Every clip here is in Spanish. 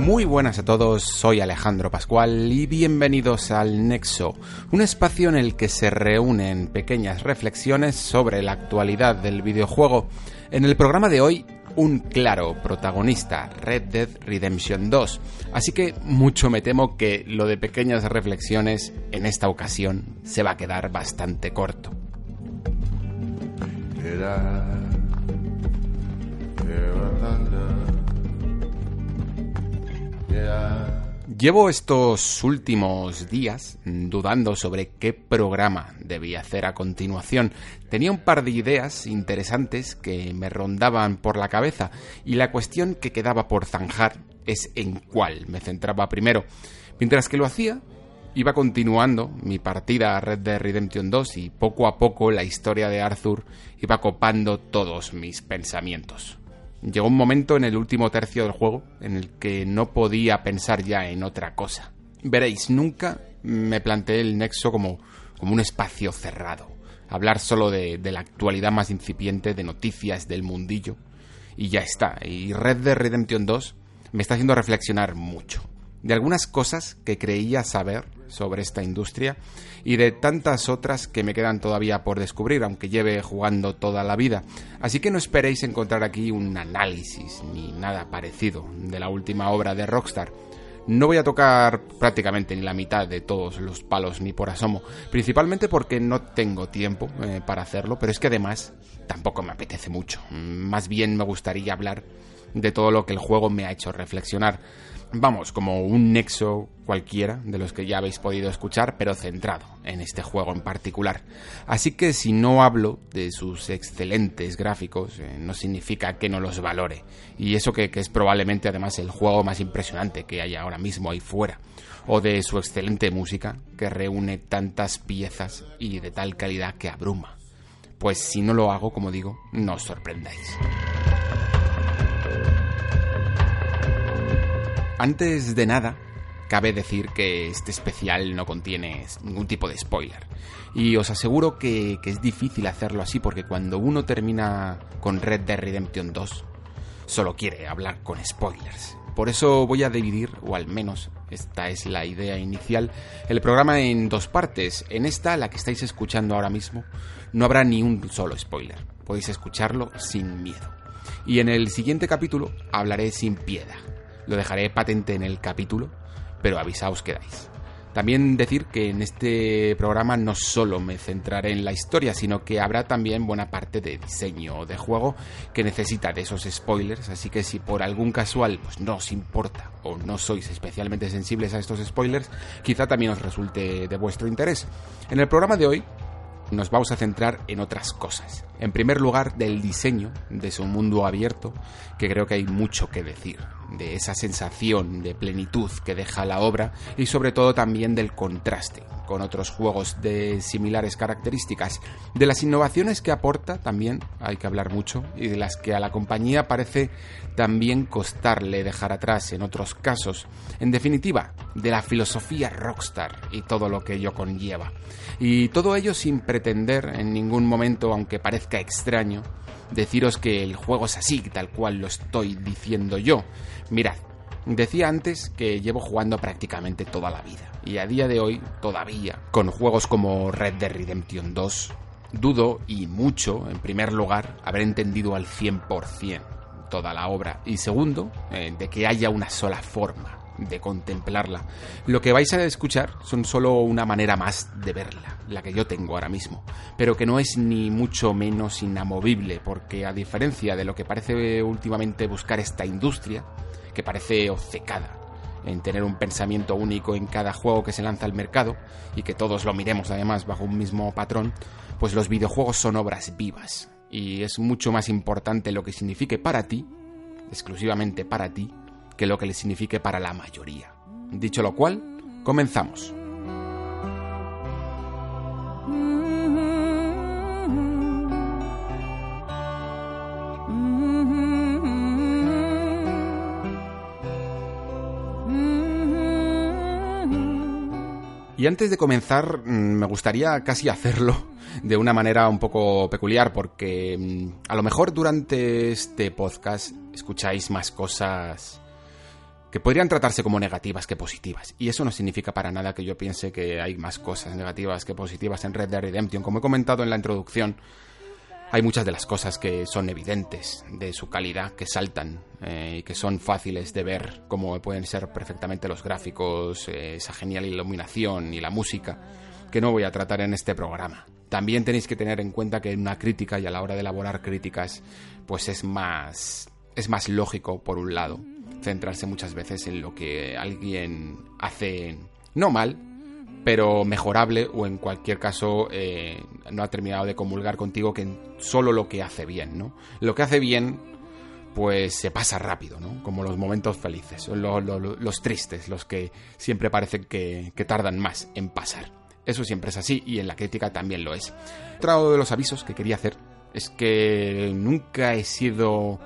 Muy buenas a todos, soy Alejandro Pascual y bienvenidos al Nexo, un espacio en el que se reúnen pequeñas reflexiones sobre la actualidad del videojuego. En el programa de hoy, un claro protagonista, Red Dead Redemption 2, así que mucho me temo que lo de pequeñas reflexiones en esta ocasión se va a quedar bastante corto. Llevo estos últimos días dudando sobre qué programa debía hacer a continuación. Tenía un par de ideas interesantes que me rondaban por la cabeza y la cuestión que quedaba por zanjar es en cuál me centraba primero. Mientras que lo hacía, iba continuando mi partida a Red Dead Redemption 2 y poco a poco la historia de Arthur iba copando todos mis pensamientos. Llegó un momento en el último tercio del juego en el que no podía pensar ya en otra cosa. Veréis, nunca me planteé el nexo como, como un espacio cerrado. Hablar solo de, de la actualidad más incipiente, de noticias del mundillo. Y ya está. Y Red Dead Redemption 2 me está haciendo reflexionar mucho de algunas cosas que creía saber sobre esta industria y de tantas otras que me quedan todavía por descubrir, aunque lleve jugando toda la vida. Así que no esperéis encontrar aquí un análisis ni nada parecido de la última obra de Rockstar. No voy a tocar prácticamente ni la mitad de todos los palos ni por asomo, principalmente porque no tengo tiempo eh, para hacerlo, pero es que además tampoco me apetece mucho. Más bien me gustaría hablar de todo lo que el juego me ha hecho reflexionar vamos, como un nexo cualquiera de los que ya habéis podido escuchar, pero centrado en este juego en particular. Así que si no hablo de sus excelentes gráficos, eh, no significa que no los valore. Y eso que, es probablemente además el juego más impresionante que hay ahora mismo ahí fuera. O de su excelente música, que reúne tantas piezas y de tal calidad que abruma. Pues si no lo hago, como digo, no os sorprendáis. Antes de nada, cabe decir que este especial no contiene ningún tipo de spoiler. Y os aseguro que, es difícil hacerlo así porque cuando uno termina con Red Dead Redemption 2, solo quiere hablar con spoilers. Por eso voy a dividir, o al menos esta es la idea inicial, el programa en dos partes. En esta, la que estáis escuchando ahora mismo, no habrá ni un solo spoiler. Podéis escucharlo sin miedo. Y en el siguiente capítulo hablaré sin piedad lo dejaré patente en el capítulo, pero avisaos que dais. También decir que en este programa no solo me centraré en la historia, sino que habrá también buena parte de diseño de juego que necesita de esos spoilers, así que si por algún casual pues, no os importa o no sois especialmente sensibles a estos spoilers, quizá también os resulte de vuestro interés. En el programa de hoy nos vamos a centrar en otras cosas. En primer lugar, del diseño de su mundo abierto, que creo que hay mucho que decir, de esa sensación de plenitud que deja la obra y sobre todo también del contraste con otros juegos de similares características, de las innovaciones que aporta también hay que hablar mucho y de las que a la compañía parece también costarle dejar atrás en otros casos, en definitiva, de la filosofía Rockstar y todo lo que ello conlleva. Y todo ello sin pretender en ningún momento, aunque parezca extraño, deciros que el juego es así, tal cual lo estoy diciendo yo. Mirad, decía antes que llevo jugando prácticamente toda la vida, y a día de hoy, todavía, con juegos como Red Dead Redemption 2, dudo y mucho, en primer lugar, haber entendido al 100% toda la obra, y segundo, eh, de que haya una sola forma de contemplarla. Lo que vais a escuchar son solo una manera más de verla, la que yo tengo ahora mismo, pero que no es ni mucho menos inamovible, porque a diferencia de lo que parece últimamente buscar esta industria, que parece obcecada en tener un pensamiento único en cada juego que se lanza al mercado y que todos lo miremos además bajo un mismo patrón, pues los videojuegos son obras vivas y es mucho más importante lo que signifique para ti, exclusivamente para ti, que lo que le signifique para la mayoría. Dicho lo cual, comenzamos. Y antes de comenzar, mm, me gustaría casi hacerlo de una manera un poco peculiar, porque mm, a lo mejor durante este podcast escucháis más cosas que podrían tratarse como negativas que positivas. Y eso no significa para nada que yo piense que hay más cosas negativas que positivas en Red Dead Redemption. Como he comentado en la introducción, hay muchas de las cosas que son evidentes de su calidad, que saltan eh, y que son fáciles de ver, como pueden ser perfectamente los gráficos, eh, esa genial iluminación y la música, que no voy a tratar en este programa. También tenéis que tener en cuenta que en una crítica y a la hora de elaborar críticas, pues es más, es más lógico, por un lado, centrarse muchas veces en lo que alguien hace no mal, pero mejorable o en cualquier caso eh, no ha terminado de comulgar contigo que solo lo que hace bien, ¿no? Lo que hace bien pues se pasa rápido, ¿no? Como los momentos felices, los tristes, los que siempre parecen que, que tardan más en pasar. Eso siempre es así y en la crítica también lo es. Otro de los avisos que quería hacer es que nunca he sido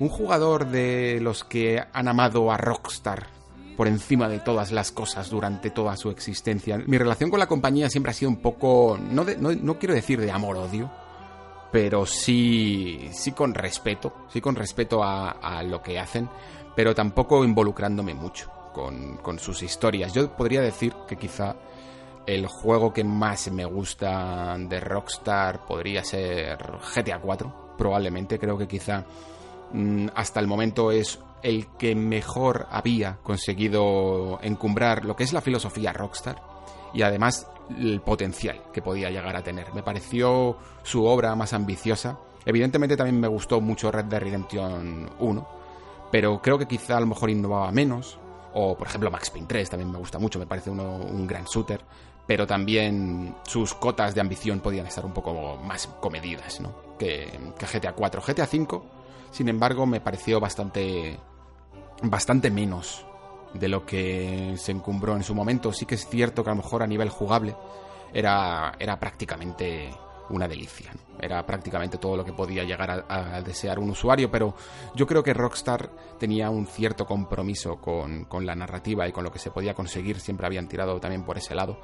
un jugador de los que han amado a Rockstar por encima de todas las cosas durante toda su existencia. Mi relación con la compañía siempre ha sido un poco, no, no, quiero decir de amor-odio, pero sí, sí con respeto, sí con respeto a, lo que hacen, pero tampoco involucrándome mucho con, con sus historias. Yo podría decir que quizá el juego que más me gusta de Rockstar podría ser GTA 4, probablemente, creo que quizá hasta el momento es el que mejor había conseguido encumbrar lo que es la filosofía Rockstar y además el potencial que podía llegar a tener. Me pareció su obra más ambiciosa. Evidentemente también me gustó mucho Red Dead Redemption 1, pero creo que quizá a lo mejor innovaba menos. O por ejemplo Max Payne 3 también me gusta mucho, me parece uno, un gran shooter, pero también sus cotas de ambición podían estar un poco más comedidas ¿no? que, que GTA 4. GTA 5, sin embargo, me pareció bastante bastante menos de lo que se encumbró en su momento. Sí que es cierto que a lo mejor a nivel jugable era, era prácticamente una delicia. Era prácticamente todo lo que podía llegar a, desear un usuario, pero yo creo que Rockstar tenía un cierto compromiso con, con la narrativa y con lo que se podía conseguir. Siempre habían tirado también por ese lado.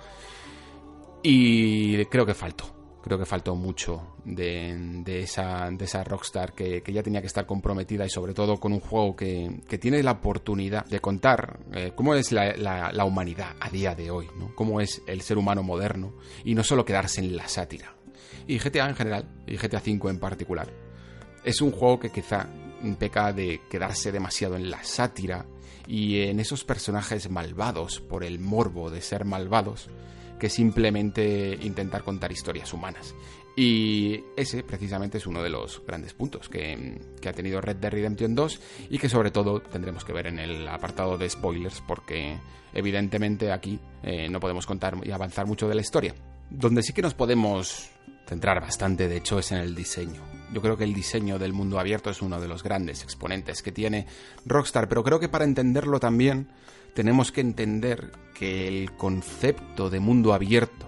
Y creo que faltó creo que faltó mucho de, esa, de esa Rockstar que, ya tenía que estar comprometida y sobre todo con un juego que, tiene la oportunidad de contar eh, cómo es la, humanidad a día de hoy, ¿no? cómo es el ser humano moderno y no solo quedarse en la sátira. Y GTA en general, y GTA V en particular, es un juego que quizá peca de quedarse demasiado en la sátira y en esos personajes malvados por el morbo de ser malvados que simplemente intentar contar historias humanas. Y ese precisamente es uno de los grandes puntos que, ha tenido Red Dead Redemption 2 y que sobre todo tendremos que ver en el apartado de spoilers porque evidentemente aquí eh, no podemos contar y avanzar mucho de la historia. Donde sí que nos podemos centrar bastante, de hecho, es en el diseño. Yo creo que el diseño del mundo abierto es uno de los grandes exponentes que tiene Rockstar, pero creo que para entenderlo también tenemos que entender que el concepto de mundo abierto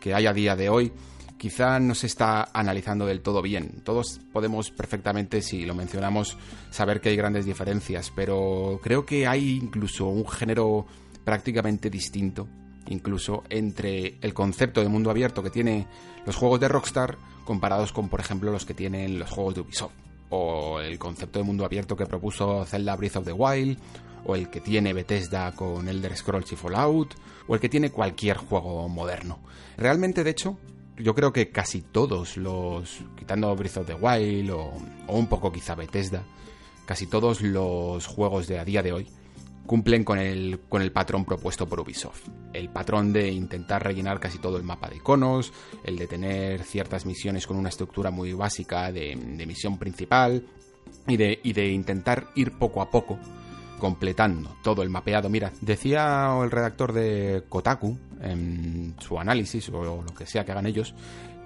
que hay a día de hoy quizá no se está analizando del todo bien. Todos podemos perfectamente, si lo mencionamos, saber que hay grandes diferencias, pero creo que hay incluso un género prácticamente distinto, incluso entre el concepto de mundo abierto que tiene los juegos de Rockstar comparados con, por ejemplo, los que tienen los juegos de Ubisoft, o el concepto de mundo abierto que propuso Zelda Breath of the Wild, o el que tiene Bethesda con Elder Scrolls y Fallout, o el que tiene cualquier juego moderno. Realmente, de hecho, yo creo que casi todos los, quitando Breath of the Wild o, un poco quizá Bethesda, casi todos los juegos de a día de hoy cumplen con el, con el patrón propuesto por Ubisoft. El patrón de intentar rellenar casi todo el mapa de iconos, el de tener ciertas misiones con una estructura muy básica de, misión principal y de, y de intentar ir poco a poco completando todo el mapeado. Mira, decía el redactor de Kotaku en su análisis o lo que sea que hagan ellos,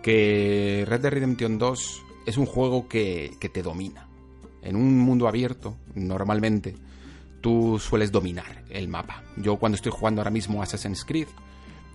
que Red Dead Redemption 2 es un juego que, que te domina. En un mundo abierto, normalmente, tú sueles dominar el mapa. Yo cuando estoy jugando ahora mismo Assassin's Creed,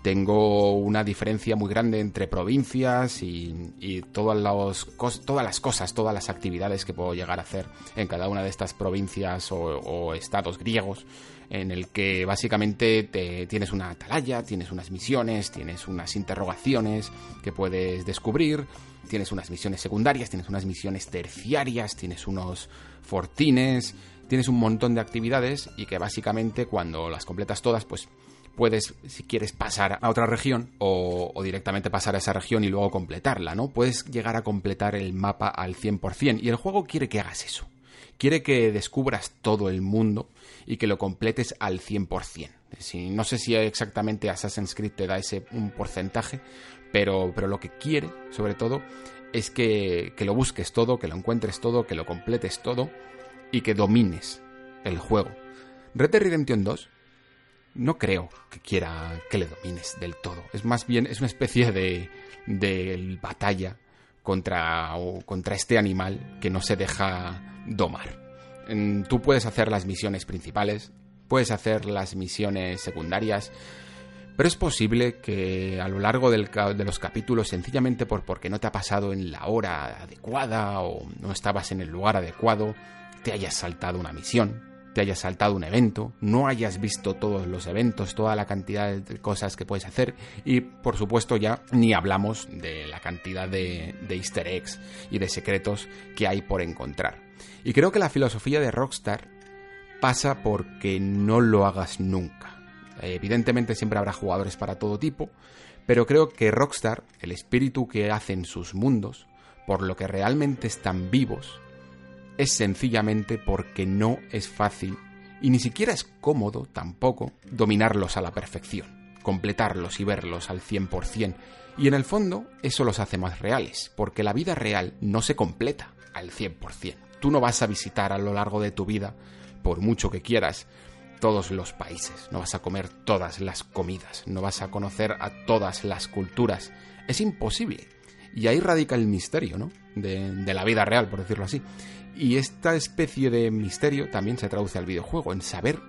tengo una diferencia muy grande entre provincias y, todas, todas, las cosas, todas las actividades que puedo llegar a hacer en cada una de estas provincias o, estados griegos, en el que básicamente te, tienes una atalaya, tienes unas misiones, tienes unas interrogaciones que puedes descubrir, tienes unas misiones secundarias, tienes unas misiones terciarias, tienes unos fortines, tienes un montón de actividades y que básicamente cuando las completas todas, pues puedes, si quieres, pasar a otra región o, directamente pasar a esa región y luego completarla, ¿no? Puedes llegar a completar el mapa al 100% y el juego quiere que hagas eso. Quiere que descubras todo el mundo y que lo completes al 100%. Si, no sé si exactamente Assassin's Creed te da ese un porcentaje, pero, pero lo que quiere, sobre todo, es que, que lo busques todo, que lo encuentres todo, que lo completes todo y que domines el juego. Red Dead Redemption 2 no creo que quiera que le domines del todo. Es más bien, es una especie de, de batalla contra, contra este animal que no se deja domar. Tú puedes hacer las misiones principales, puedes hacer las misiones secundarias, pero es posible que a lo largo del, de los capítulos, sencillamente por porque no te ha pasado en la hora adecuada o no estabas en el lugar adecuado, te hayas saltado una misión, te hayas saltado un evento, no hayas visto todos los eventos, toda la cantidad de cosas que puedes hacer y por supuesto ya ni hablamos de la cantidad de, easter eggs y de secretos que hay por encontrar. Y creo que la filosofía de Rockstar pasa porque no lo hagas nunca. Evidentemente siempre habrá jugadores para todo tipo, pero creo que Rockstar, el espíritu que hace en sus mundos, por lo que realmente están vivos, es sencillamente porque no es fácil y ni siquiera es cómodo tampoco dominarlos a la perfección, completarlos y verlos al 100%. Y en el fondo eso los hace más reales, porque la vida real no se completa al 100%. Tú no vas a visitar a lo largo de tu vida, por mucho que quieras, todos los países, no vas a comer todas las comidas, no vas a conocer a todas las culturas. Es imposible. Y ahí radica el misterio, ¿no? De, de la vida real, por decirlo así. Y esta especie de misterio también se traduce al videojuego, en saber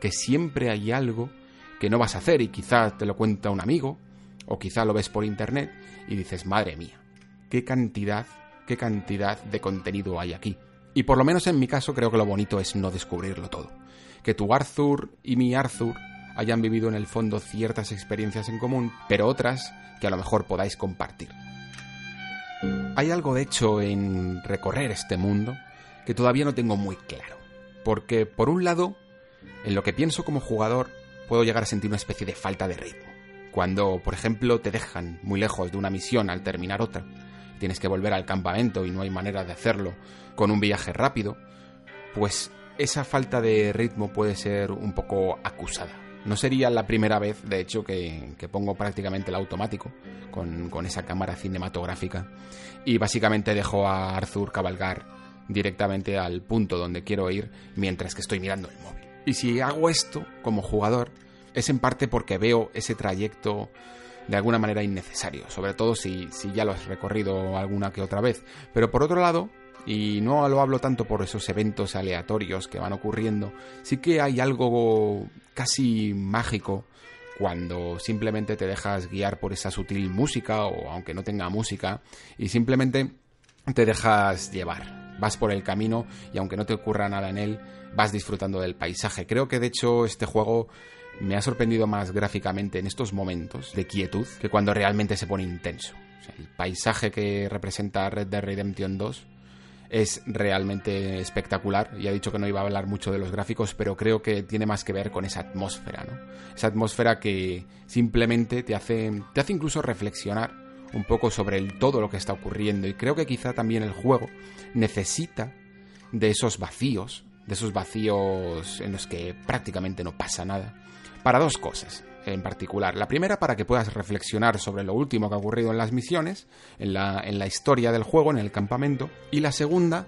que siempre hay algo que no vas a hacer y quizá te lo cuenta un amigo o quizá lo ves por internet y dices, madre mía, qué cantidad, qué cantidad de contenido hay aquí. Y por lo menos en mi caso creo que lo bonito es no descubrirlo todo. Que tu Arthur y mi Arthur hayan vivido en el fondo ciertas experiencias en común, pero otras que a lo mejor podáis compartir. Hay algo de hecho en recorrer este mundo que todavía no tengo muy claro. Porque, por un lado, en lo que pienso como jugador, puedo llegar a sentir una especie de falta de ritmo. Cuando, por ejemplo, te dejan muy lejos de una misión al terminar otra, tienes que volver al campamento y no hay manera de hacerlo con un viaje rápido, pues esa falta de ritmo puede ser un poco acusada. No sería la primera vez, de hecho, que, pongo prácticamente el automático con, con, esa cámara cinematográfica y básicamente dejo a Arthur cabalgar directamente al punto donde quiero ir mientras que estoy mirando el móvil. Y si hago esto como jugador, es en parte porque veo ese trayecto de alguna manera innecesario, sobre todo si, si ya lo has recorrido alguna que otra vez. Pero por otro lado, y no lo hablo tanto por esos eventos aleatorios que van ocurriendo, sí que hay algo casi mágico cuando simplemente te dejas guiar por esa sutil música o aunque no tenga música y simplemente te dejas llevar vas por el camino y aunque no te ocurra nada en él, vas disfrutando del paisaje. Creo que de hecho este juego me ha sorprendido más gráficamente en estos momentos de quietud que cuando realmente se pone intenso. el paisaje que representa Red Dead Redemption 2 es realmente espectacular. Ya he dicho que no iba a hablar mucho de los gráficos, pero creo que tiene más que ver con esa atmósfera, ¿no? Esa atmósfera que simplemente te hace, te hace incluso reflexionar un poco sobre todo lo que está ocurriendo y creo que quizá también el juego necesita de esos vacíos, de esos vacíos en los que prácticamente no pasa nada, para dos cosas en particular. La primera para que puedas reflexionar sobre lo último que ha ocurrido en las misiones, en la, en la historia del juego, en el campamento, y la segunda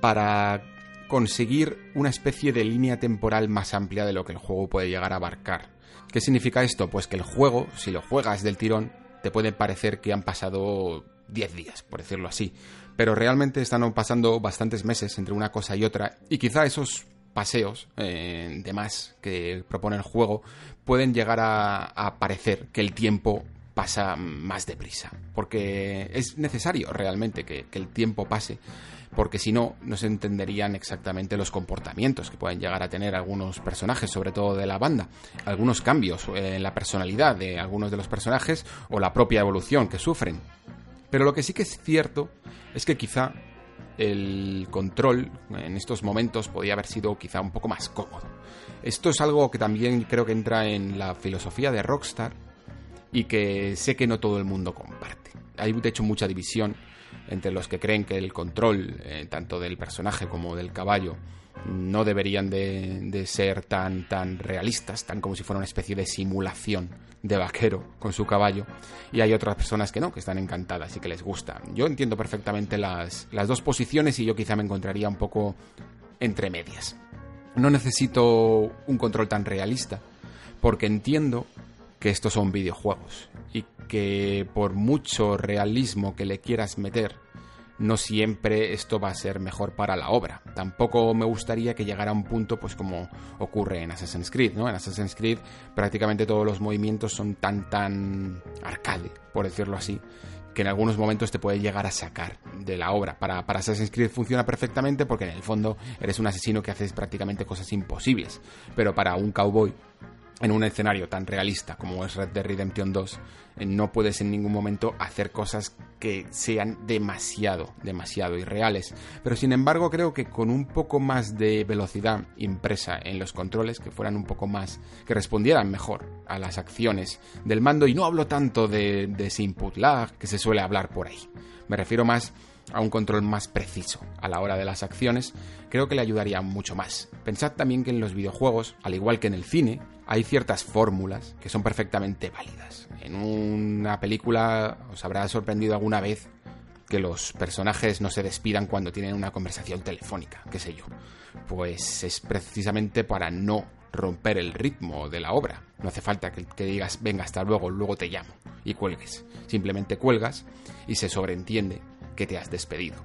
para conseguir una especie de línea temporal más amplia de lo que el juego puede llegar a abarcar. ¿Qué significa esto? Pues que el juego, si lo juegas del tirón, te puede parecer que han pasado 10 días, por decirlo así. Pero realmente están pasando bastantes meses entre una cosa y otra, y quizá esos paseos eh, de más que propone el juego pueden llegar a, parecer que el tiempo pasa más deprisa, porque es necesario realmente que, el tiempo pase, porque si no, no se entenderían exactamente los comportamientos que pueden llegar a tener algunos personajes, sobre todo de la banda, algunos cambios en la personalidad de algunos de los personajes o la propia evolución que sufren. Pero lo que sí que es cierto es que quizá el control en estos momentos podía haber sido quizá un poco más cómodo. Esto es algo que también creo que entra en la filosofía de Rockstar y que sé que no todo el mundo comparte. Hay de hecho mucha división entre los que creen que el control eh, tanto del personaje como del caballo no deberían de, ser tan, tan realistas, tan como si fuera una especie de simulación de vaquero con su caballo. Y hay otras personas que no, que están encantadas y que les gusta. Yo entiendo perfectamente las, las dos posiciones y yo quizá me encontraría un poco entre medias. No necesito un control tan realista, porque entiendo que estos son videojuegos y que por mucho realismo que le quieras meter, no siempre esto va a ser mejor para la obra. Tampoco me gustaría que llegara a un punto, pues como ocurre en Assassin's Creed, ¿no? En Assassin's Creed prácticamente todos los movimientos son tan, tan arcade, por decirlo así, que en algunos momentos te puede llegar a sacar de la obra. Para, para Assassin's Creed funciona perfectamente porque en el fondo eres un asesino que haces prácticamente cosas imposibles. Pero para un cowboy en un escenario tan realista como es Red Dead Redemption 2, eh, no puedes en ningún momento hacer cosas que sean demasiado, demasiado irreales. Pero sin embargo creo que con un poco más de velocidad impresa en los controles, que fueran un poco más, que respondieran mejor a las acciones del mando, y no hablo tanto de, de ese input lag que se suele hablar por ahí. Me refiero más a un control más preciso a la hora de las acciones, creo que le ayudaría mucho más. Pensad también que en los videojuegos, al igual que en el cine, hay ciertas fórmulas que son perfectamente válidas. En una película os habrá sorprendido alguna vez que los personajes no se despidan cuando tienen una conversación telefónica, qué sé yo. Pues es precisamente para no romper el ritmo de la obra. No hace falta que, que, digas, venga, hasta luego, luego te llamo, y cuelgues. Simplemente cuelgas y se sobreentiende que te has despedido.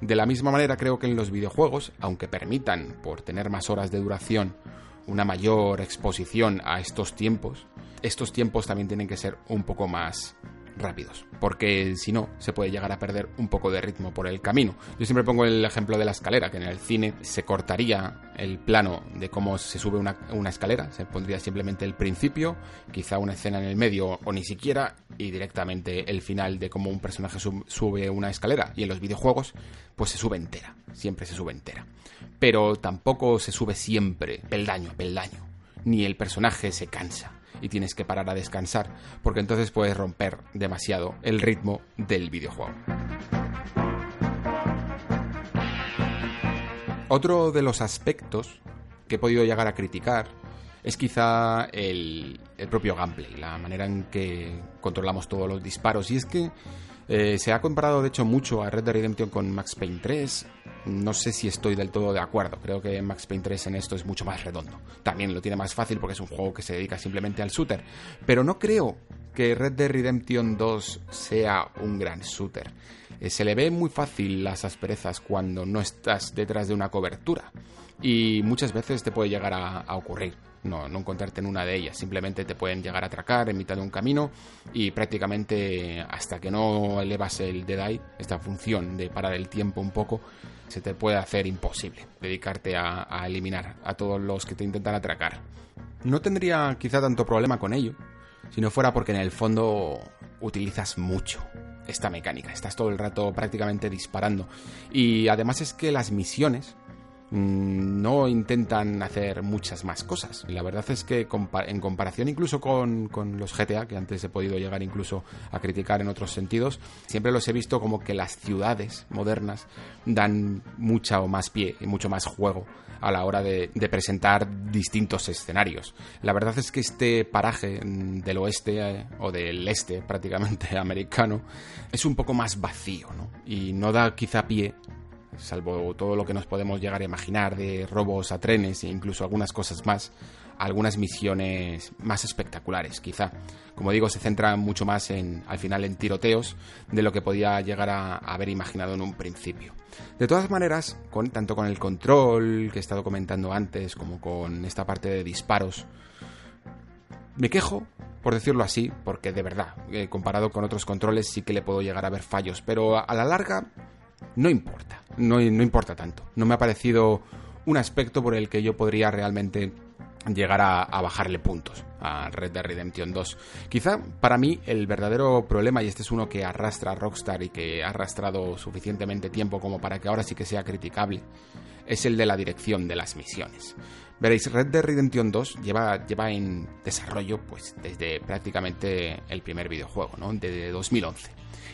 De la misma manera creo que en los videojuegos, aunque permitan, por tener más horas de duración, una mayor exposición a estos tiempos, estos tiempos también tienen que ser un poco más rápidos, porque si no, se puede llegar a perder un poco de ritmo por el camino. Yo siempre pongo el ejemplo de la escalera, que en el cine se cortaría el plano de cómo se sube una, escalera, se pondría simplemente el principio, quizá una escena en el medio o ni siquiera, y directamente el final de cómo un personaje sube una escalera. Y en los videojuegos, pues se sube entera, siempre se sube entera. Pero tampoco se sube siempre peldaño peldaño, ni el personaje se cansa y tienes que parar a descansar, porque entonces puedes romper demasiado el ritmo del videojuego. Otro de los aspectos que he podido llegar a criticar es quizá el, propio gameplay, la manera en que controlamos todos los disparos. Y es que eh, se ha comparado de hecho mucho a Red Dead Redemption con Max Payne 3. No sé si estoy del todo de acuerdo. Creo que Max Payne 3 en esto es mucho más redondo. También lo tiene más fácil porque es un juego que se dedica simplemente al shooter. Pero no creo que Red Dead Redemption 2 sea un gran shooter. Eh, se le ve muy fácil las asperezas cuando no estás detrás de una cobertura. Y muchas veces te puede llegar a ocurrir no, no encontrarte en una de ellas. Simplemente te pueden llegar a atracar en mitad de un camino y prácticamente hasta que no elevas el Dead esta función de parar el tiempo un poco, se te puede hacer imposible dedicarte a, a eliminar a todos los que te intentan atracar. No tendría quizá tanto problema con ello, si no fuera porque en el fondo utilizas mucho esta mecánica, estás todo el rato prácticamente disparando. Y además es que las misiones no intentan hacer muchas más cosas. La verdad es que en comparación incluso con, los GTA, que antes he podido llegar incluso a criticar en otros sentidos, siempre los he visto como que las ciudades modernas dan mucha o más pie y mucho más juego a la hora de, presentar distintos escenarios. La verdad es que este paraje mm, del oeste eh, o del este prácticamente americano es un poco más vacío ¿no? y no da quizá pie salvo todo lo que nos podemos llegar a imaginar de robos a trenes e incluso algunas cosas más, algunas misiones más espectaculares, quizá. Como digo, se centra mucho más en, al final, en tiroteos de lo que podía llegar a, haber imaginado en un principio. De todas maneras, con, tanto con el control que he estado comentando antes, como con esta parte de disparos, me quejo, por decirlo así, porque de verdad, eh, comparado con otros controles sí que le puedo llegar a ver fallos, pero a, la larga no importa, no, no importa tanto. No me ha parecido un aspecto por el que yo podría realmente llegar a, bajarle puntos a Red Dead Redemption 2. Quizá para mí el verdadero problema, y este es uno que arrastra a Rockstar y que ha arrastrado suficientemente tiempo como para que ahora sí que sea criticable, es el de la dirección de las misiones. Veréis, Red Dead Redemption 2 lleva, lleva en desarrollo pues desde prácticamente el primer videojuego, ¿no? Desde 2011.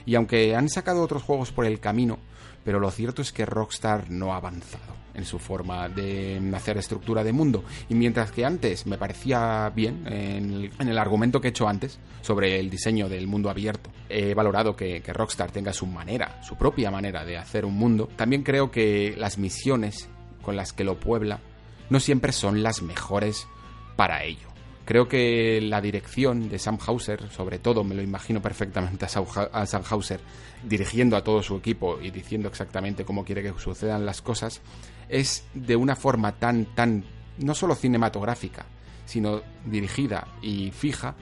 Y aunque han sacado otros juegos por el camino, pero lo cierto es que Rockstar no ha avanzado en su forma de hacer estructura de mundo. Y mientras que antes me parecía bien, en el, argumento que he hecho antes sobre el diseño del mundo abierto, he valorado que, que, Rockstar tenga su manera, su propia manera de hacer un mundo, también creo que las misiones con las que lo puebla no siempre son las mejores para ello. Creo que la dirección de Sam Hauser, sobre todo me lo imagino perfectamente a Sam Hauser dirigiendo a todo su equipo y diciendo exactamente cómo quiere que sucedan las cosas, es de una forma tan, tan, no solo cinematográfica, sino dirigida y fija,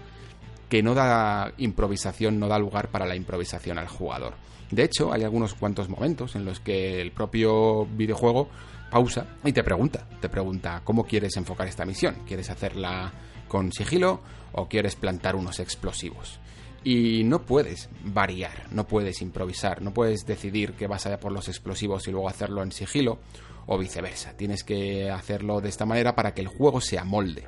que no da improvisación, no da lugar para la improvisación al jugador. De hecho, hay algunos cuantos momentos en los que el propio videojuego pausa y te pregunta, te pregunta cómo quieres enfocar esta misión. ¿Quieres hacerla con sigilo o quieres plantar unos explosivos? Y no puedes variar, no puedes improvisar, no puedes decidir que vas a por los explosivos y luego hacerlo en sigilo o viceversa. Tienes que hacerlo de esta manera para que el juego se amolde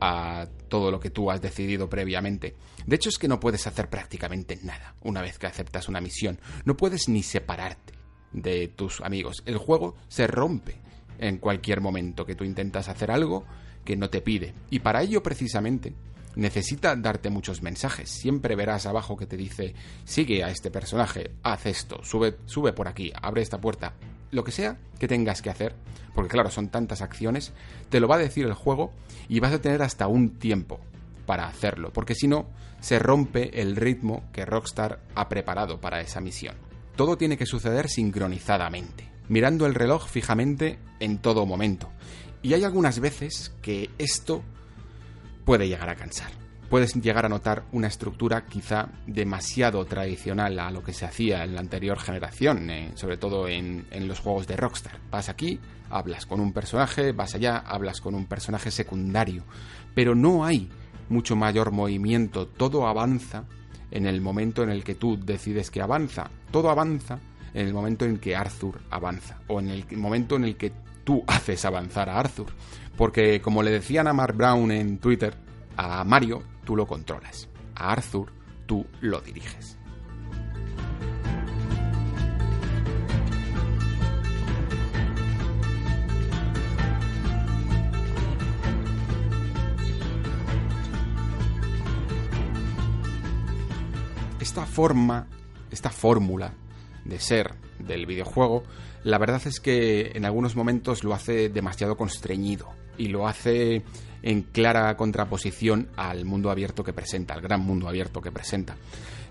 a todo lo que tú has decidido previamente. De hecho es que no puedes hacer prácticamente nada una vez que aceptas una misión. No puedes ni separarte de tus amigos. El juego se rompe en cualquier momento que tú intentas hacer algo que no te pide. Y para ello precisamente necesita darte muchos mensajes. Siempre verás abajo que te dice, sigue a este personaje, haz esto, sube, sube por aquí, abre esta puerta. Lo que sea que tengas que hacer, porque claro, son tantas acciones, te lo va a decir el juego y vas a tener hasta un tiempo para hacerlo, porque si no, se rompe el ritmo que Rockstar ha preparado para esa misión. Todo tiene que suceder sincronizadamente, mirando el reloj fijamente en todo momento. Y hay algunas veces que esto puede llegar a cansar. Puedes llegar a notar una estructura quizá demasiado tradicional a lo que se hacía en la anterior generación, eh, sobre todo en, en los juegos de Rockstar. Vas aquí, hablas con un personaje, vas allá, hablas con un personaje secundario, pero no hay mucho mayor movimiento, todo avanza en el momento en el que tú decides que avanza, todo avanza en el momento en que Arthur avanza, o en el momento en el que tú haces avanzar a Arthur. Porque como le decían a Mark Brown en Twitter, a Mario tú lo controlas, a Arthur tú lo diriges. Esta forma, esta fórmula de ser del videojuego, la verdad es que en algunos momentos lo hace demasiado constreñido y lo hace en clara contraposición al mundo abierto que presenta, al gran mundo abierto que presenta.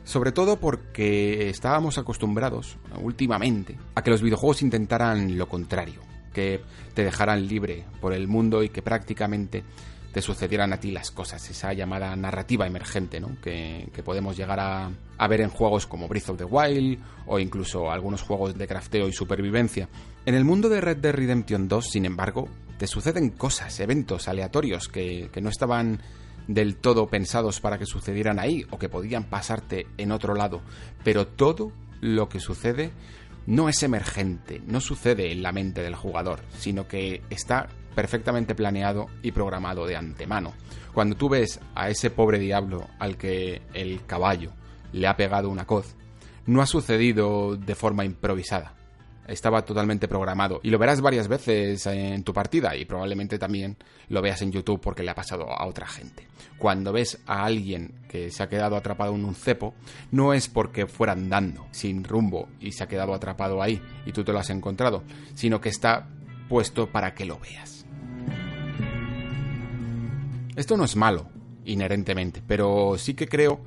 Sobre todo porque estábamos acostumbrados últimamente a que los videojuegos intentaran lo contrario, que te dejaran libre por el mundo y que prácticamente te sucedieran a ti las cosas, esa llamada narrativa emergente ¿no? que, podemos llegar a, ver en juegos como Breath of the Wild o incluso algunos juegos de crafteo y supervivencia. En el mundo de Red Dead Redemption 2, sin embargo, te suceden cosas, eventos aleatorios que, que no estaban del todo pensados para que sucedieran ahí o que podían pasarte en otro lado, pero todo lo que sucede no es emergente, no sucede en la mente del jugador, sino que está perfectamente planeado y programado de antemano. Cuando tú ves a ese pobre diablo al que el caballo le ha pegado una coz, no ha sucedido de forma improvisada. estaba totalmente programado. Y lo verás varias veces en tu partida y probablemente también lo veas en YouTube porque le ha pasado a otra gente. Cuando ves a alguien que se ha quedado atrapado en un cepo, no es porque fuera andando sin rumbo y se ha quedado atrapado ahí y tú te lo has encontrado, sino que está puesto para que lo veas. Esto no es malo, inherentemente, pero sí que creo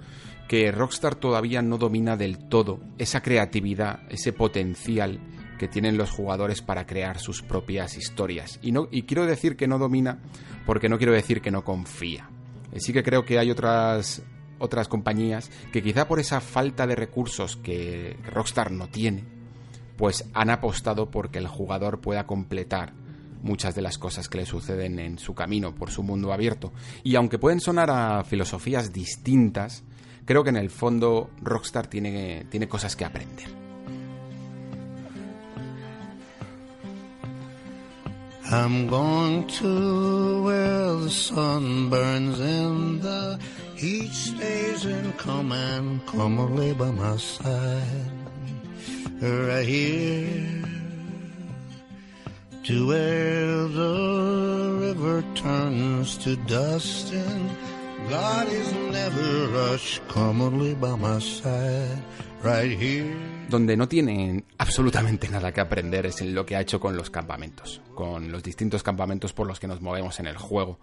que Rockstar todavía no domina del todo esa creatividad, ese potencial que tienen los jugadores para crear sus propias historias. Y, no, y quiero decir que no domina porque no quiero decir que no confía. Eh, sí que creo que hay otras, otras compañías que quizá por esa falta de recursos que Rockstar no tiene, pues han apostado porque el jugador pueda completar muchas de las cosas que le suceden en su camino por su mundo abierto. Y aunque pueden sonar a filosofías distintas, creo que en el fondo Rockstar tiene, tiene cosas que aprender. I'm going to where the sun burns and the heat stays in come and come by my side. Right here to where the river turns to dust and never commonly by my side right here. Donde no tienen absolutamente nada que aprender es en lo que ha hecho con los campamentos, con los distintos campamentos por los que nos movemos en el juego.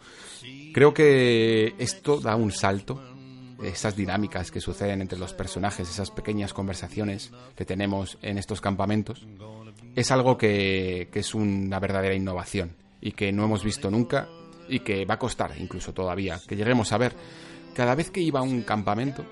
Creo que esto da un salto esas dinámicas que suceden entre los personajes, esas pequeñas conversaciones que tenemos en estos campamentos, es algo que, es una verdadera innovación y que no hemos visto nunca y que va a costar incluso todavía que lleguemos a ver. Cada vez que iba a un campamento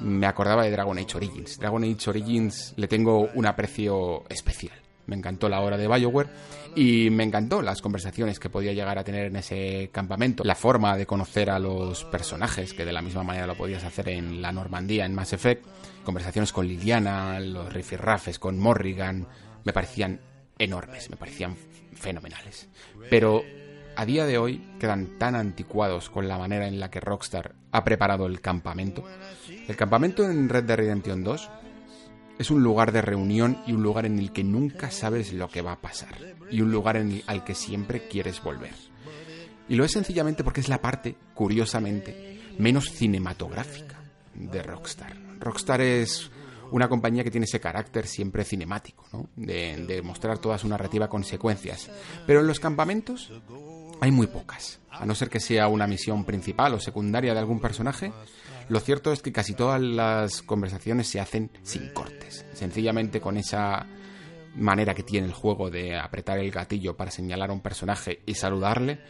me acordaba de Dragon Age Origins. Dragon Age Origins le tengo un aprecio especial. Me encantó la hora de Bioware y me encantó las conversaciones que podía llegar a tener en ese campamento, la forma de conocer a los personajes, que de la misma manera lo podías hacer en la Normandía, en Mass Effect, conversaciones con Liliana, los rifirrafes, con Morrigan, me parecían enormes, me parecían fenomenales. Pero a día de hoy quedan tan anticuados con la manera en la que Rockstar ha preparado el campamento. El campamento en Red Dead Redemption 2 es un lugar de reunión y un lugar en el que nunca sabes lo que va a pasar. Y un lugar en el, al que siempre quieres volver. Y lo es sencillamente porque es la parte, curiosamente, menos cinematográfica de Rockstar. Rockstar es una compañía que tiene ese carácter siempre cinemático, ¿no? de, de mostrar toda su narrativa con secuencias. Pero en los campamentos hay muy pocas. A no ser que sea una misión principal o secundaria de algún personaje, lo cierto es que casi todas las conversaciones se hacen sin cortes, sencillamente con esa manera que tiene el juego de apretar el gatillo para señalar a un personaje y saludarle,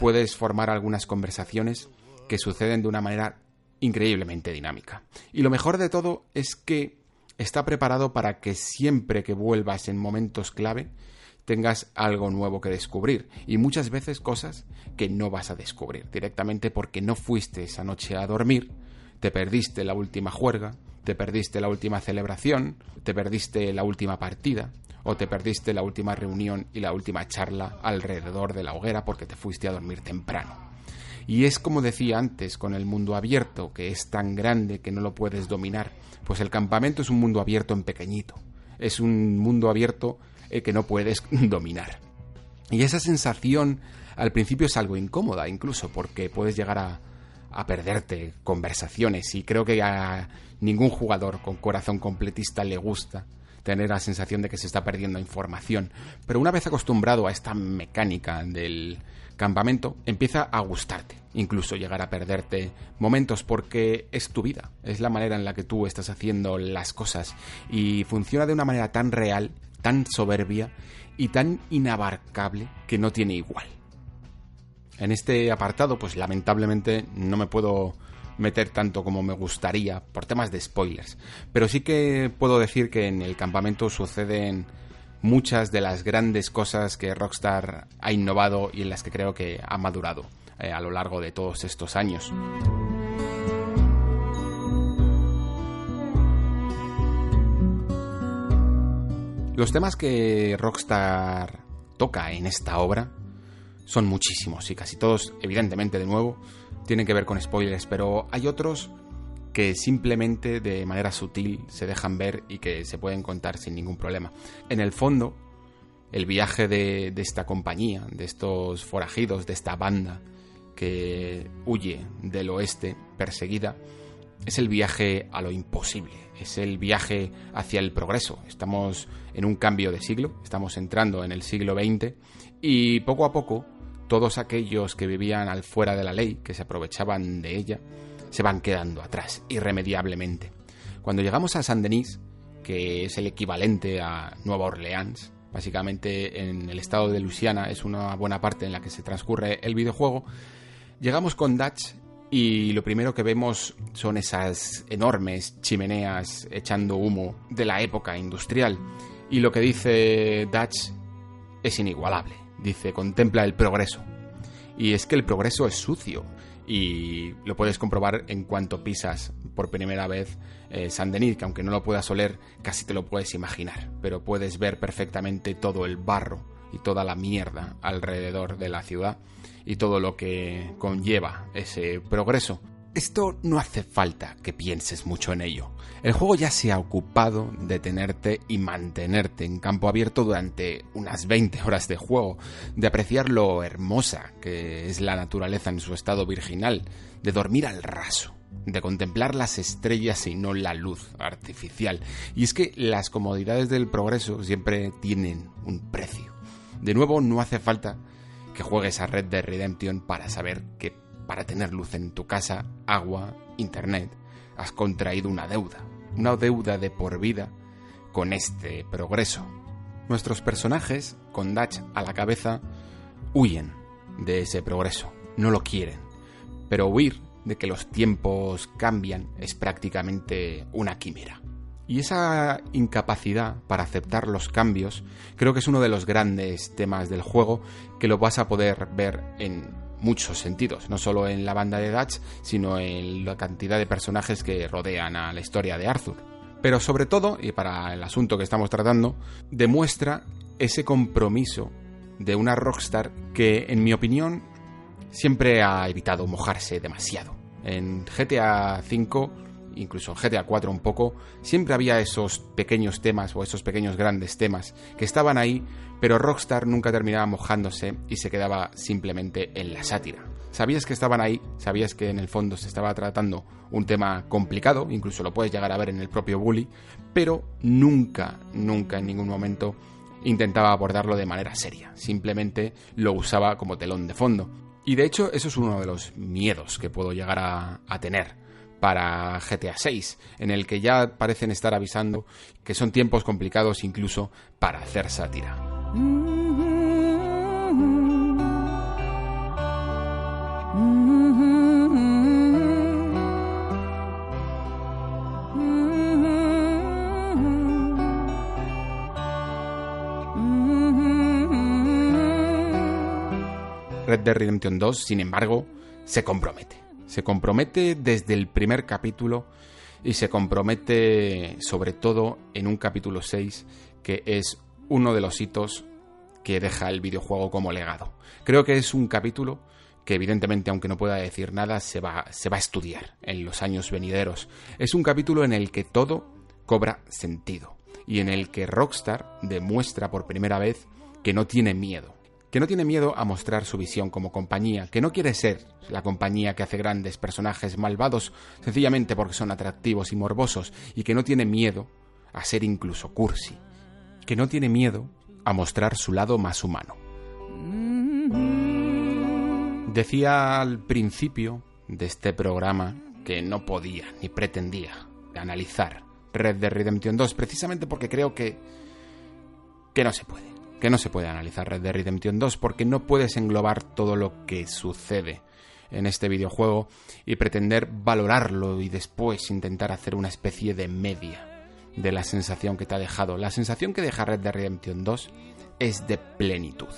puedes formar algunas conversaciones que suceden de una manera increíblemente dinámica. Y lo mejor de todo es que está preparado para que siempre que vuelvas en momentos clave tengas algo nuevo que descubrir. Y muchas veces cosas que no vas a descubrir. Directamente porque no fuiste esa noche a dormir te perdiste la última juerga, te perdiste la última celebración, te perdiste la última partida, o te perdiste la última reunión y la última charla alrededor de la hoguera porque te fuiste a dormir temprano. Y es como decía antes, con el mundo abierto, que es tan grande que no lo puedes dominar, pues el campamento es un mundo abierto en pequeñito, es un mundo abierto eh, que no puedes dominar. Y esa sensación al principio es algo incómoda incluso, porque puedes llegar a, a perderte conversaciones y creo que a ningún jugador con corazón completista le gusta tener la sensación de que se está perdiendo información. Pero una vez acostumbrado a esta mecánica del campamento, empieza a gustarte, incluso llegar a perderte momentos porque es tu vida, es la manera en la que tú estás haciendo las cosas y funciona de una manera tan real, tan soberbia y tan inabarcable que no tiene igual. En este apartado, pues lamentablemente no me puedo meter tanto como me gustaría por temas de spoilers, pero sí que puedo decir que en el campamento suceden muchas de las grandes cosas que Rockstar ha innovado y en las que creo que ha madurado eh, a lo largo de todos estos años. Los temas que Rockstar toca en esta obra son muchísimos y casi todos, evidentemente, de nuevo, tienen que ver con spoilers, pero hay otros que simplemente de manera sutil se dejan ver y que se pueden contar sin ningún problema. En el fondo, el viaje de, esta compañía, de estos forajidos, de esta banda que huye del oeste perseguida, es el viaje a lo imposible, es el viaje hacia el progreso. Estamos en un cambio de siglo, estamos entrando en el siglo XX y poco a poco todos aquellos que vivían al fuera de la ley, que se aprovechaban de ella, se van quedando atrás irremediablemente. Cuando llegamos a Saint-Denis, que es el equivalente a Nueva Orleans, básicamente en el estado de Luisiana es una buena parte en la que se transcurre el videojuego, llegamos con Dutch y lo primero que vemos son esas enormes chimeneas echando humo de la época industrial. Y lo que dice Dutch es inigualable. Dice, contempla el progreso. Y es que el progreso es sucio, y lo puedes comprobar en cuanto pisas por primera vez eh, San Denis, que aunque no lo puedas oler, casi te lo puedes imaginar, pero puedes ver perfectamente todo el barro y toda la mierda alrededor de la ciudad y todo lo que conlleva ese progreso. Esto no hace falta que pienses mucho en ello. El juego ya se ha ocupado de tenerte y mantenerte en campo abierto durante unas 20 horas de juego, de apreciar lo hermosa que es la naturaleza en su estado virginal, de dormir al raso, de contemplar las estrellas y no la luz artificial. Y es que las comodidades del progreso siempre tienen un precio. De nuevo, no hace falta que juegues a Red Dead Redemption para saber que para tener luz en tu casa, agua, internet, has contraído una deuda, una deuda de por vida con este progreso. Nuestros personajes, con Dutch a la cabeza, huyen de ese progreso, no lo quieren. Pero huir de que los tiempos cambian es prácticamente una quimera. Y esa incapacidad para aceptar los cambios creo que es uno de los grandes temas del juego que lo vas a poder ver en muchos sentidos, no solo en la banda de Dutch, sino en la cantidad de personajes que rodean a la historia de Arthur. Pero sobre todo, y para el asunto que estamos tratando, demuestra ese compromiso de una rockstar que, en mi opinión, siempre ha evitado mojarse demasiado. En GTA V incluso en GTA 4 un poco, siempre había esos pequeños temas o esos pequeños grandes temas que estaban ahí, pero Rockstar nunca terminaba mojándose y se quedaba simplemente en la sátira. Sabías que estaban ahí, sabías que en el fondo se estaba tratando un tema complicado, incluso lo puedes llegar a ver en el propio Bully, pero nunca, nunca en ningún momento intentaba abordarlo de manera seria, simplemente lo usaba como telón de fondo. Y de hecho eso es uno de los miedos que puedo llegar a, a tener para GTA 6, en el que ya parecen estar avisando que son tiempos complicados incluso para hacer sátira. Red Dead Redemption 2, sin embargo, se compromete se compromete desde el primer capítulo y se compromete sobre todo en un capítulo 6 que es uno de los hitos que deja el videojuego como legado. Creo que es un capítulo que evidentemente, aunque no pueda decir nada, se va, se va a estudiar en los años venideros. Es un capítulo en el que todo cobra sentido y en el que Rockstar demuestra por primera vez que no tiene miedo que no tiene miedo a mostrar su visión como compañía, que no quiere ser la compañía que hace grandes personajes malvados sencillamente porque son atractivos y morbosos, y que no tiene miedo a ser incluso cursi, que no tiene miedo a mostrar su lado más humano. Decía al principio de este programa que no podía ni pretendía analizar Red Dead Redemption 2 precisamente porque creo que que no se puede que no se puede analizar Red Dead Redemption 2 porque no puedes englobar todo lo que sucede en este videojuego y pretender valorarlo y después intentar hacer una especie de media de la sensación que te ha dejado. La sensación que deja Red Dead Redemption 2 es de plenitud.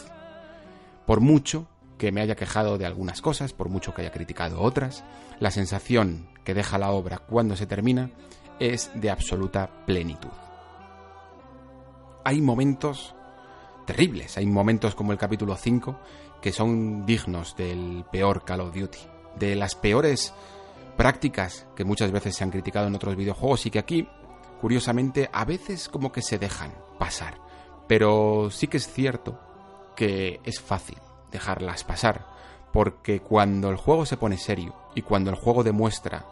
Por mucho que me haya quejado de algunas cosas, por mucho que haya criticado otras, la sensación que deja la obra cuando se termina es de absoluta plenitud. Hay momentos terribles. Hay momentos como el capítulo 5 que son dignos del peor Call of Duty, de las peores prácticas que muchas veces se han criticado en otros videojuegos y que aquí, curiosamente, a veces como que se dejan pasar. Pero sí que es cierto que es fácil dejarlas pasar, porque cuando el juego se pone serio y cuando el juego demuestra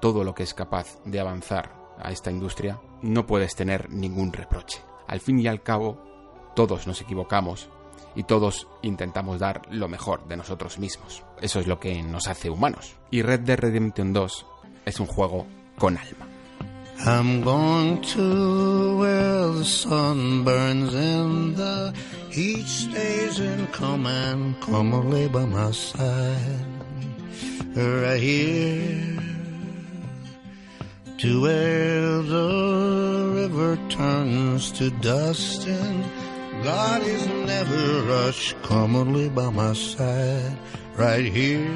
todo lo que es capaz de avanzar a esta industria, no puedes tener ningún reproche. Al fin y al cabo, todos nos equivocamos y todos intentamos dar lo mejor de nosotros mismos. Eso es lo que nos hace humanos. Y Red Dead Redemption 2 es un juego con alma. I'm going to where the sun burns and the heat stays in command. Come lay by my side, right here, to where the river turns to dust and God is never rush. Come lay by my side, right here.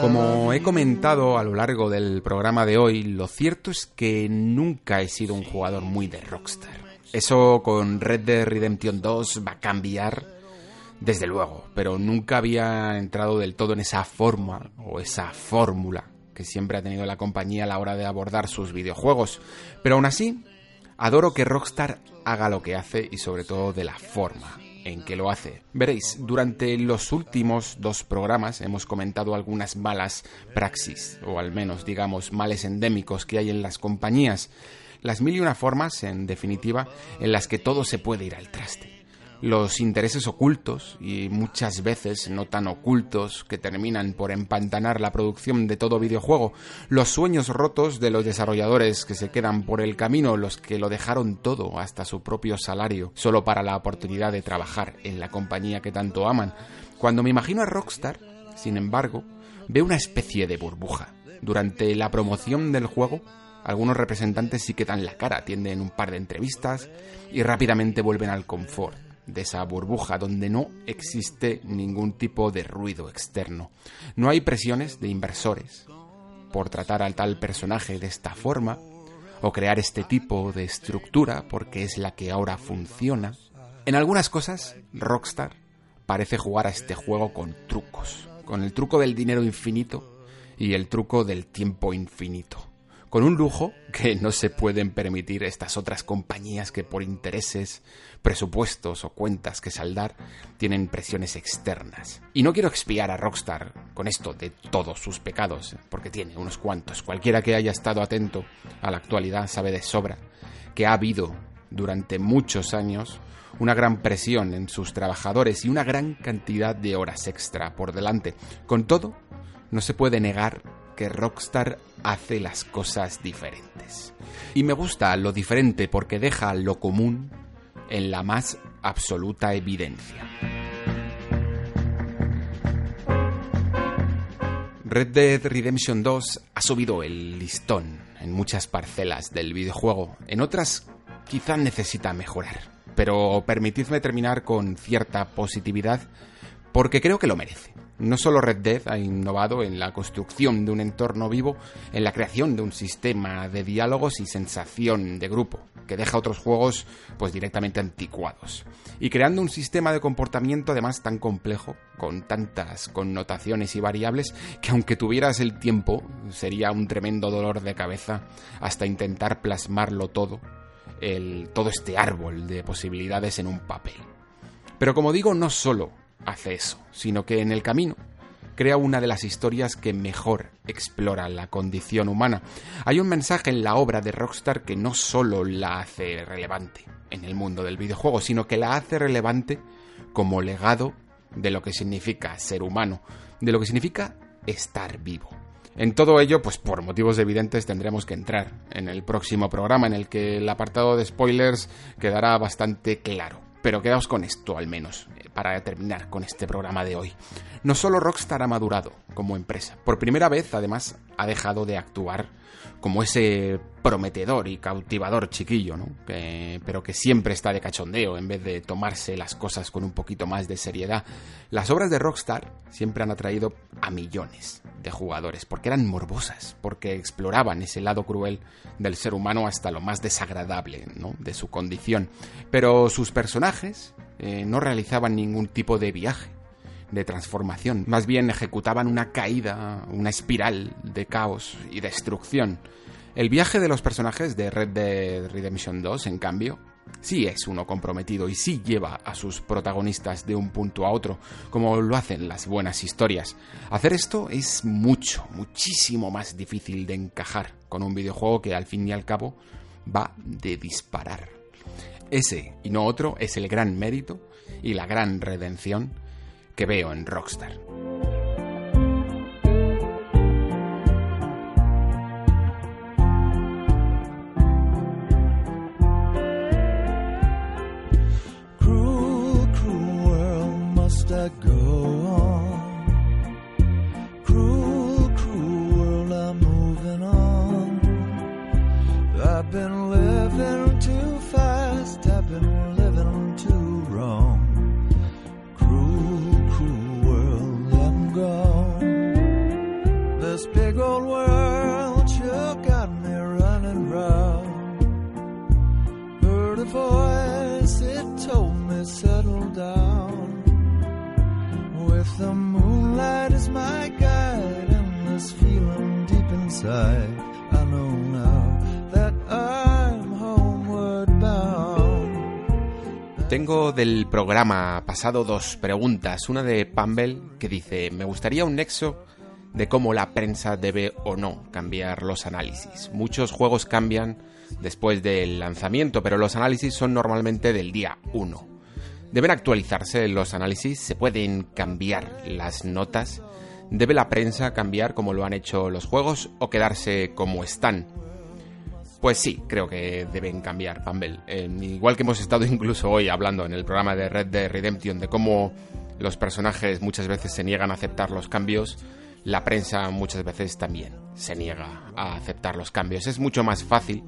Como he comentado a lo largo del programa de hoy, lo cierto es que nunca he sido un jugador muy de Rockstar. Eso con Red Dead Redemption 2 va a cambiar, desde luego, pero nunca había entrado del todo en esa forma o esa fórmula que siempre ha tenido la compañía a la hora de abordar sus videojuegos. Pero aún así, adoro que Rockstar haga lo que hace y sobre todo de la forma en que lo hace. Veréis, durante los últimos dos programas hemos comentado algunas malas praxis, o al menos digamos males endémicos que hay en las compañías, las mil y una formas, en definitiva, en las que todo se puede ir al traste los intereses ocultos y muchas veces no tan ocultos que terminan por empantanar la producción de todo videojuego, los sueños rotos de los desarrolladores que se quedan por el camino, los que lo dejaron todo hasta su propio salario solo para la oportunidad de trabajar en la compañía que tanto aman. Cuando me imagino a Rockstar, sin embargo, veo una especie de burbuja. Durante la promoción del juego, algunos representantes sí que dan la cara, atienden un par de entrevistas y rápidamente vuelven al confort de esa burbuja donde no existe ningún tipo de ruido externo. No hay presiones de inversores por tratar al tal personaje de esta forma o crear este tipo de estructura porque es la que ahora funciona. En algunas cosas, Rockstar parece jugar a este juego con trucos, con el truco del dinero infinito y el truco del tiempo infinito con un lujo que no se pueden permitir estas otras compañías que por intereses, presupuestos o cuentas que saldar tienen presiones externas. Y no quiero expiar a Rockstar con esto de todos sus pecados, porque tiene unos cuantos. Cualquiera que haya estado atento a la actualidad sabe de sobra que ha habido durante muchos años una gran presión en sus trabajadores y una gran cantidad de horas extra por delante. Con todo, no se puede negar que Rockstar hace las cosas diferentes. Y me gusta lo diferente porque deja lo común en la más absoluta evidencia. Red Dead Redemption 2 ha subido el listón en muchas parcelas del videojuego, en otras quizá necesita mejorar. Pero permitidme terminar con cierta positividad porque creo que lo merece. No solo Red Dead ha innovado en la construcción de un entorno vivo, en la creación de un sistema de diálogos y sensación de grupo, que deja otros juegos pues directamente anticuados, y creando un sistema de comportamiento además tan complejo, con tantas connotaciones y variables, que aunque tuvieras el tiempo, sería un tremendo dolor de cabeza hasta intentar plasmarlo todo, el, todo este árbol de posibilidades en un papel. Pero como digo, no solo hace eso, sino que en el camino crea una de las historias que mejor explora la condición humana. Hay un mensaje en la obra de Rockstar que no solo la hace relevante en el mundo del videojuego, sino que la hace relevante como legado de lo que significa ser humano, de lo que significa estar vivo. En todo ello, pues por motivos evidentes tendremos que entrar en el próximo programa en el que el apartado de spoilers quedará bastante claro. Pero quedaos con esto al menos para terminar con este programa de hoy. No solo Rockstar ha madurado como empresa, por primera vez además ha dejado de actuar como ese prometedor y cautivador chiquillo, ¿no? pero que siempre está de cachondeo en vez de tomarse las cosas con un poquito más de seriedad. Las obras de Rockstar siempre han atraído a millones de jugadores, porque eran morbosas, porque exploraban ese lado cruel del ser humano hasta lo más desagradable de su condición. Pero sus personajes eh, no realizaban ningún tipo de viaje, de transformación. Más bien ejecutaban una caída, una espiral de caos y destrucción. El viaje de los personajes de Red Dead Redemption 2, en cambio, sí es uno comprometido y sí lleva a sus protagonistas de un punto a otro, como lo hacen las buenas historias. Hacer esto es mucho, muchísimo más difícil de encajar con un videojuego que al fin y al cabo va de disparar. Ese y no otro es el gran mérito y la gran redención que veo en Rockstar. Del programa pasado dos preguntas. Una de Pambel que dice, me gustaría un nexo de cómo la prensa debe o no cambiar los análisis. Muchos juegos cambian después del lanzamiento, pero los análisis son normalmente del día 1. ¿Deben actualizarse los análisis? ¿Se pueden cambiar las notas? ¿Debe la prensa cambiar como lo han hecho los juegos o quedarse como están? Pues sí, creo que deben cambiar, Pambel. igual que hemos estado incluso hoy hablando en el programa de Red Dead Redemption de cómo los personajes muchas veces se niegan a aceptar los cambios, la prensa muchas veces también se niega a aceptar los cambios. Es mucho más fácil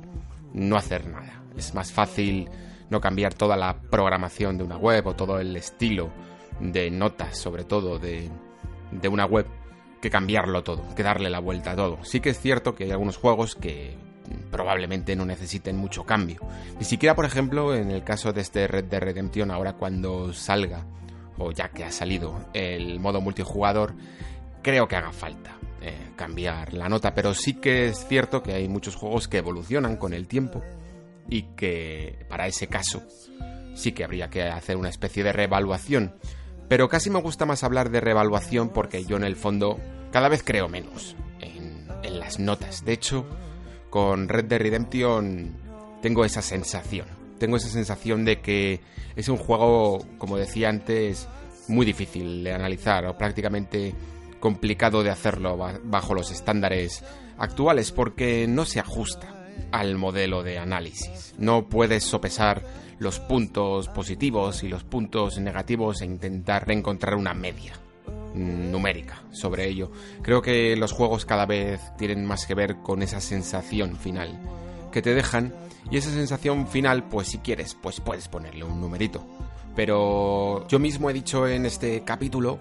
no hacer nada. Es más fácil no cambiar toda la programación de una web o todo el estilo de notas, sobre todo de, de una web, que cambiarlo todo, que darle la vuelta a todo. Sí que es cierto que hay algunos juegos que probablemente no necesiten mucho cambio. Ni siquiera, por ejemplo, en el caso de este Red de Redemption, ahora cuando salga, o ya que ha salido el modo multijugador, creo que haga falta eh, cambiar la nota, pero sí que es cierto que hay muchos juegos que evolucionan con el tiempo y que para ese caso sí que habría que hacer una especie de reevaluación. Pero casi me gusta más hablar de reevaluación porque yo en el fondo cada vez creo menos en, en las notas. De hecho, con Red Dead Redemption tengo esa sensación. Tengo esa sensación de que es un juego, como decía antes, muy difícil de analizar o prácticamente complicado de hacerlo bajo los estándares actuales porque no se ajusta al modelo de análisis. No puedes sopesar los puntos positivos y los puntos negativos e intentar encontrar una media numérica sobre ello. Creo que los juegos cada vez tienen más que ver con esa sensación final que te dejan y esa sensación final, pues si quieres, pues puedes ponerle un numerito. Pero yo mismo he dicho en este capítulo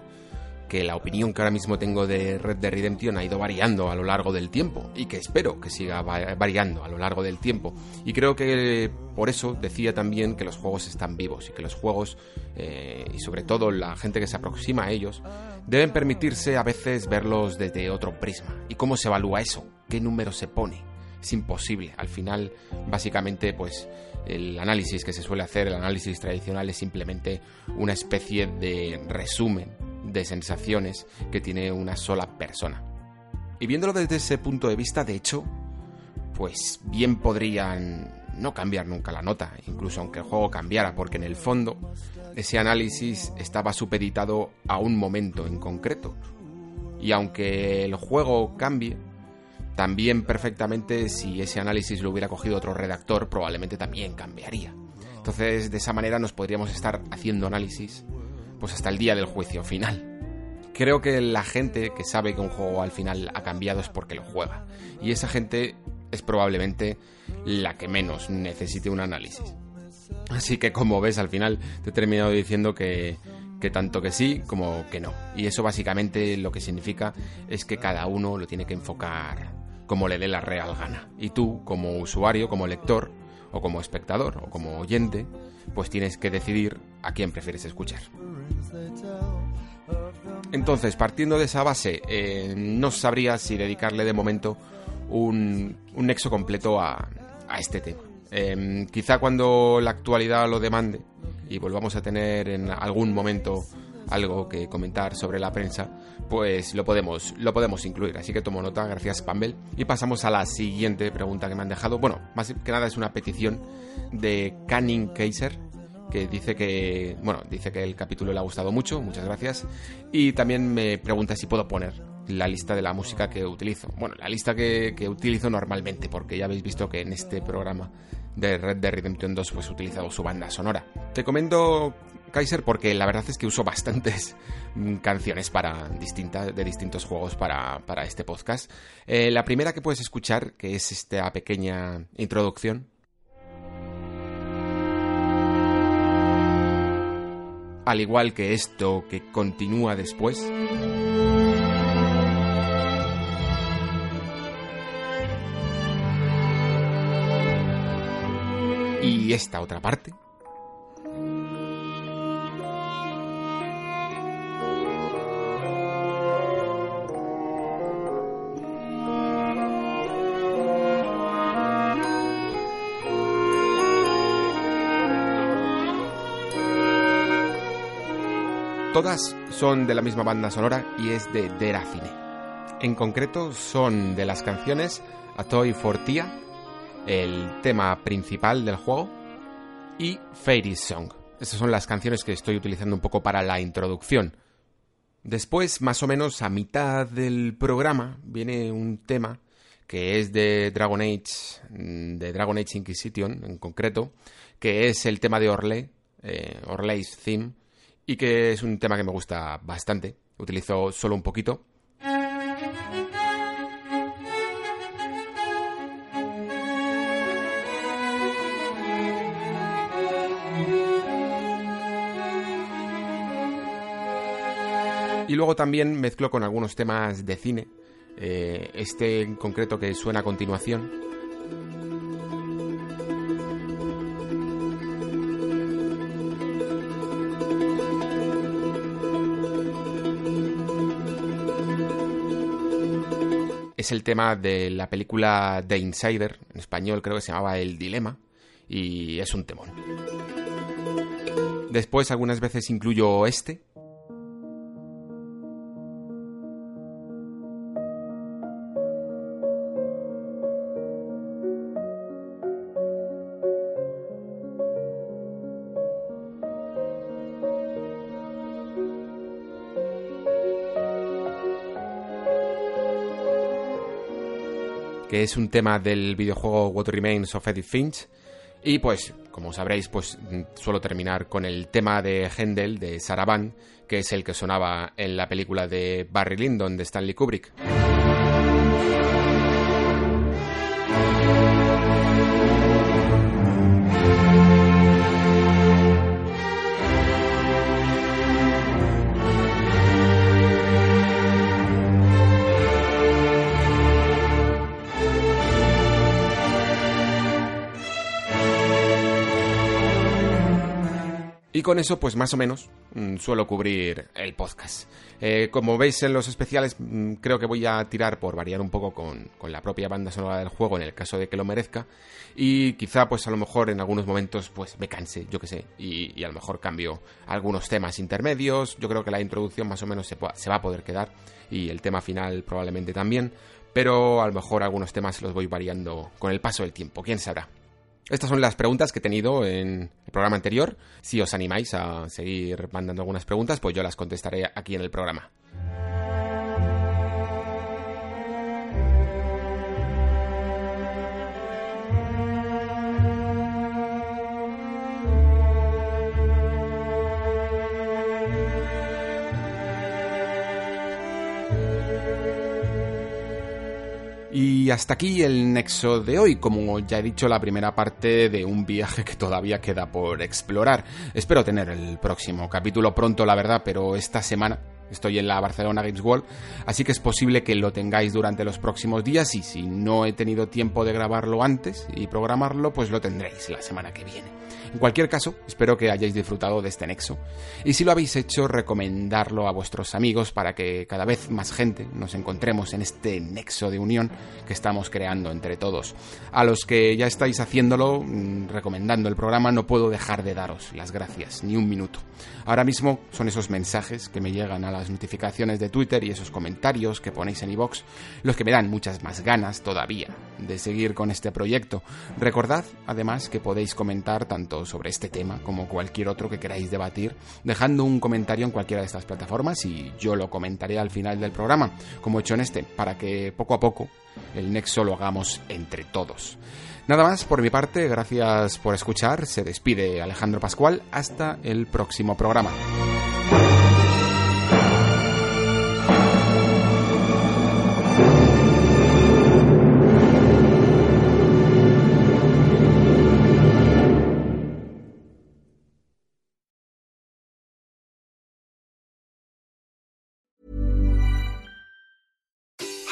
que la opinión que ahora mismo tengo de Red Dead Redemption ha ido variando a lo largo del tiempo y que espero que siga variando a lo largo del tiempo. Y creo que por eso decía también que los juegos están vivos y que los juegos, eh, y sobre todo la gente que se aproxima a ellos, deben permitirse a veces verlos desde otro prisma. ¿Y cómo se evalúa eso? ¿Qué número se pone? Es imposible. Al final, básicamente, pues el análisis que se suele hacer, el análisis tradicional, es simplemente una especie de resumen de sensaciones que tiene una sola persona. Y viéndolo desde ese punto de vista, de hecho, pues bien podrían no cambiar nunca la nota, incluso aunque el juego cambiara, porque en el fondo ese análisis estaba supeditado a un momento en concreto. Y aunque el juego cambie, también perfectamente si ese análisis lo hubiera cogido otro redactor, probablemente también cambiaría. Entonces, de esa manera nos podríamos estar haciendo análisis pues hasta el día del juicio final. Creo que la gente que sabe que un juego al final ha cambiado es porque lo juega. Y esa gente es probablemente la que menos necesite un análisis. Así que como ves al final te he terminado diciendo que, que tanto que sí como que no. Y eso básicamente lo que significa es que cada uno lo tiene que enfocar como le dé la real gana. Y tú como usuario, como lector, o como espectador, o como oyente, pues tienes que decidir a quién prefieres escuchar. Entonces, partiendo de esa base, eh, no sabría si dedicarle de momento un, nexo completo a, este tema. Em, quizá cuando la actualidad lo demande y volvamos a tener en algún momento algo que comentar sobre la prensa, pues lo podemos, lo podemos incluir. Así que tomo nota, gracias Pambel. Y pasamos a la siguiente pregunta que me han dejado. Bueno, más que nada es una petición de Canning Kaiser, que dice que, bueno, dice que el capítulo le ha gustado mucho, muchas gracias. Y también me pregunta si puedo poner la lista de la música que utilizo. Bueno, la lista que, que utilizo normalmente, porque ya habéis visto que en este programa de Red Dead Redemption 2 pues he utilizado su banda sonora. Te comento Kaiser porque la verdad es que uso bastantes canciones para de distintos juegos para, este podcast. Eh, la primera que puedes escuchar, que es esta pequeña introducción. Al igual que esto que continúa después. Y esta otra parte. Todas son de la misma banda sonora y es de Derafine. En concreto son de las canciones A Toy for Tia, el tema principal del juego, y Fairy Song. Esas son las canciones que estoy utilizando un poco para la introducción. Después, más o menos a mitad del programa, viene un tema que es de Dragon Age, mm, de Dragon Age Inquisition en concreto, que es el tema de Orlé, eh, Theme, y que es un tema que me gusta bastante. Utilizo solo un poquito. Y luego también mezclo con algunos temas de cine. Eh, este en concreto que suena a continuación es el tema de la película The Insider, en español creo que se llamaba El Dilema, y es un temón. Después algunas veces incluyo este, es un tema del videojuego What Remains of Edith Finch. Y pues, como sabréis, pues suelo terminar con el tema de Händel de Saravan, que es el que sonaba en la película de Barry Lyndon de Stanley Kubrick. Con eso, pues más o menos, mm, suelo cubrir el podcast. Eh, como veis en los especiales, mm, creo que voy a tirar por variar un poco con, la propia banda sonora del juego en el caso de que lo merezca. Y quizá, pues a lo mejor en algunos momentos, pues me canse, yo que sé. Y, a lo mejor cambio algunos temas intermedios. Yo creo que la introducción más o menos se, se va a poder quedar. Y el tema final probablemente también. Pero a lo mejor algunos temas los voy variando con el paso del tiempo, quién sabrá. Estas son las preguntas que he tenido en el programa anterior. Si os animáis a seguir mandando algunas preguntas, pues yo las contestaré aquí en el programa. Y hasta aquí el nexo de hoy, como ya he dicho, la primera parte de un viaje que todavía queda por explorar. Espero tener el próximo capítulo pronto, la verdad, pero esta semana Estoy en la Barcelona Games World, así que es posible que lo tengáis durante los próximos días y si no he tenido tiempo de grabarlo antes y programarlo, pues lo tendréis la semana que viene. En cualquier caso, espero que hayáis disfrutado de este nexo. Y si lo habéis hecho, recomendarlo a vuestros amigos para que cada vez más gente nos encontremos en este nexo de unión que estamos creando entre todos. A los que ya estáis haciéndolo, mm, recomendando el programa, no puedo dejar de daros las gracias, ni un minuto. Ahora mismo son esos mensajes que me llegan a las notificaciones de Twitter y esos comentarios que ponéis en iVoox los que me dan muchas más ganas todavía de seguir con este proyecto. Recordad, además, que podéis comentar tanto sobre este tema como cualquier otro que queráis debatir, dejando un comentario en cualquiera de estas plataformas y yo lo comentaré al final del programa, como he hecho en este, para que poco a poco el nexo lo hagamos entre todos. Nada más por mi parte, gracias por escuchar, se despide Alejandro Pascual, hasta el próximo programa.